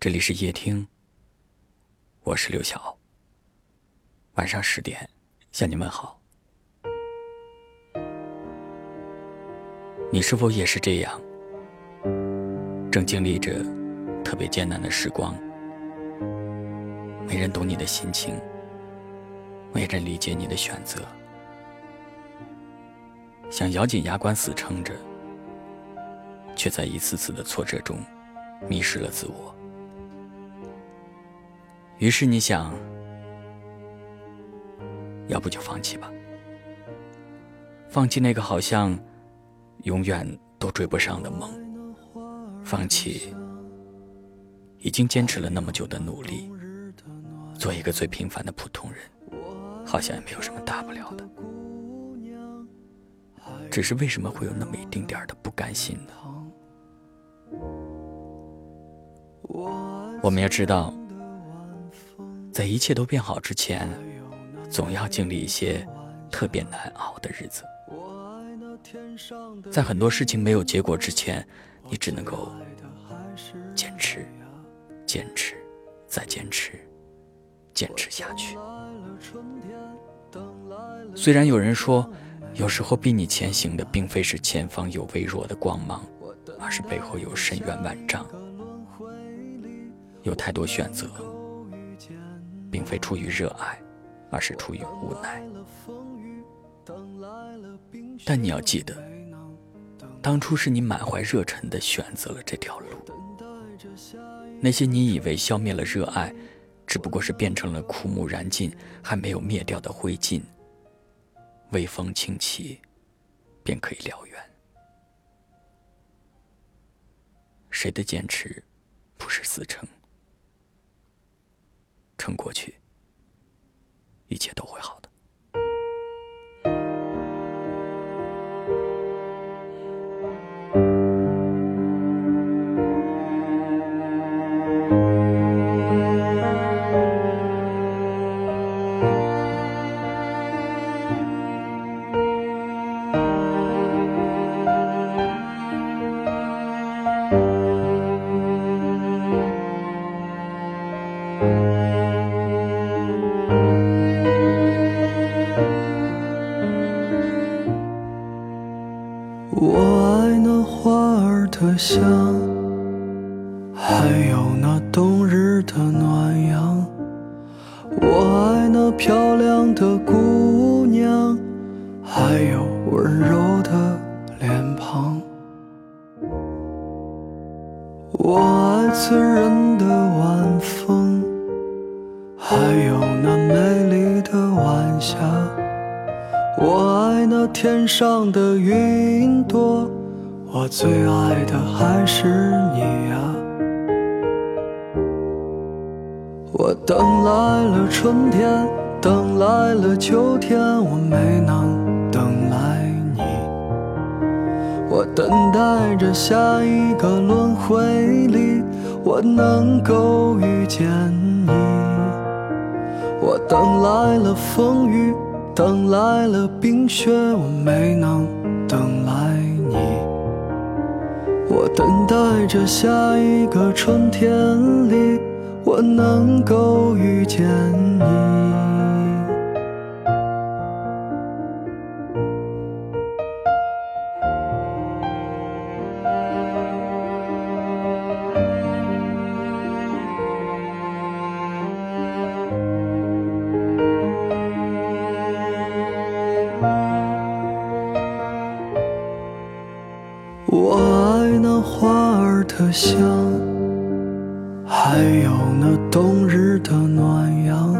这里是夜听，我是刘晓。晚上十点向你问好。你是否也是这样？正经历着特别艰难的时光，没人懂你的心情，没人理解你的选择，想咬紧牙关死撑着，却在一次次的挫折中迷失了自我。于是你想，要不就放弃吧，放弃那个好像永远都追不上的梦，放弃已经坚持了那么久的努力，做一个最平凡的普通人，好像也没有什么大不了的。只是为什么会有那么一丁点儿的不甘心呢？我们要知道。在一切都变好之前，总要经历一些特别难熬的日子。在很多事情没有结果之前，你只能够坚持、坚持、再坚持、坚持下去。虽然有人说，有时候逼你前行的并非是前方有微弱的光芒，而是背后有深渊万丈，有太多选择。并非出于热爱，而是出于无奈。但你要记得，当初是你满怀热忱的选择了这条路。那些你以为消灭了热爱，只不过是变成了枯木燃尽还没有灭掉的灰烬。微风轻起，便可以燎原。谁的坚持，不是死撑？撑过去，一切都会好的。我爱那花儿的香，还有那冬日的暖阳。我爱那漂亮的姑娘，还有温柔的脸庞。我爱醉人的晚风，还有那美丽的晚霞。我爱那天上的云朵，我最爱的还是你呀。我等来了春天，等来了秋天，我没能等来你。我等待着下一个轮回里，我能够遇见你。我等来了风雨。等来了冰雪，我没能等来你。我等待着下一个春天里，我能够遇见你。那花儿的香，还有那冬日的暖阳。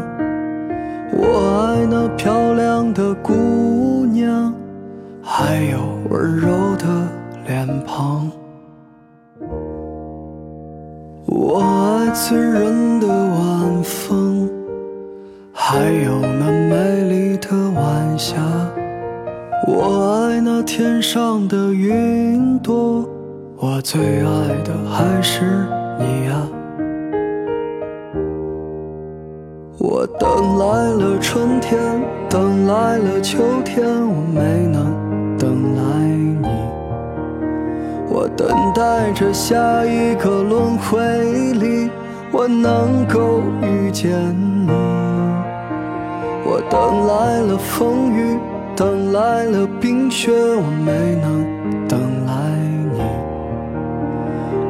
我爱那漂亮的姑娘，还有温柔的脸庞。我爱醉人的晚风，还有那美丽的晚霞。我爱那天上的云朵，我最爱的还是你呀。我等来了春天，等来了秋天，我没能等来你。我等待着下一个轮回里，我能够遇见你。我等来了风雨，等来了冰雪，我没能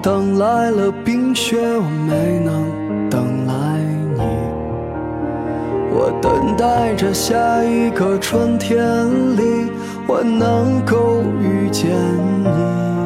等来了冰雪，我没能等来你。我等待着下一个春天里，我能够遇见你。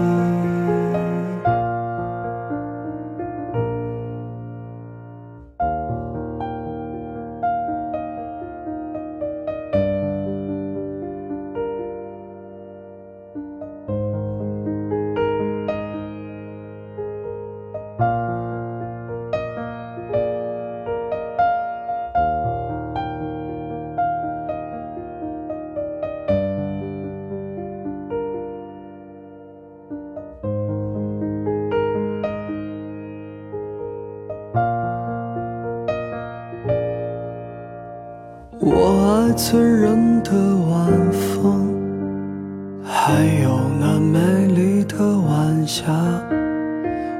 我爱醉人的晚风，还有那美丽的晚霞。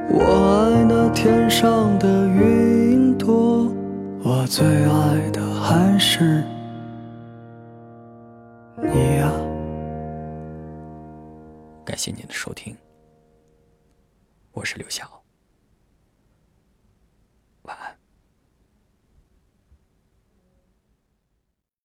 我爱那天上的云朵，我最爱的还是你呀。感谢您的收听，我是刘晓。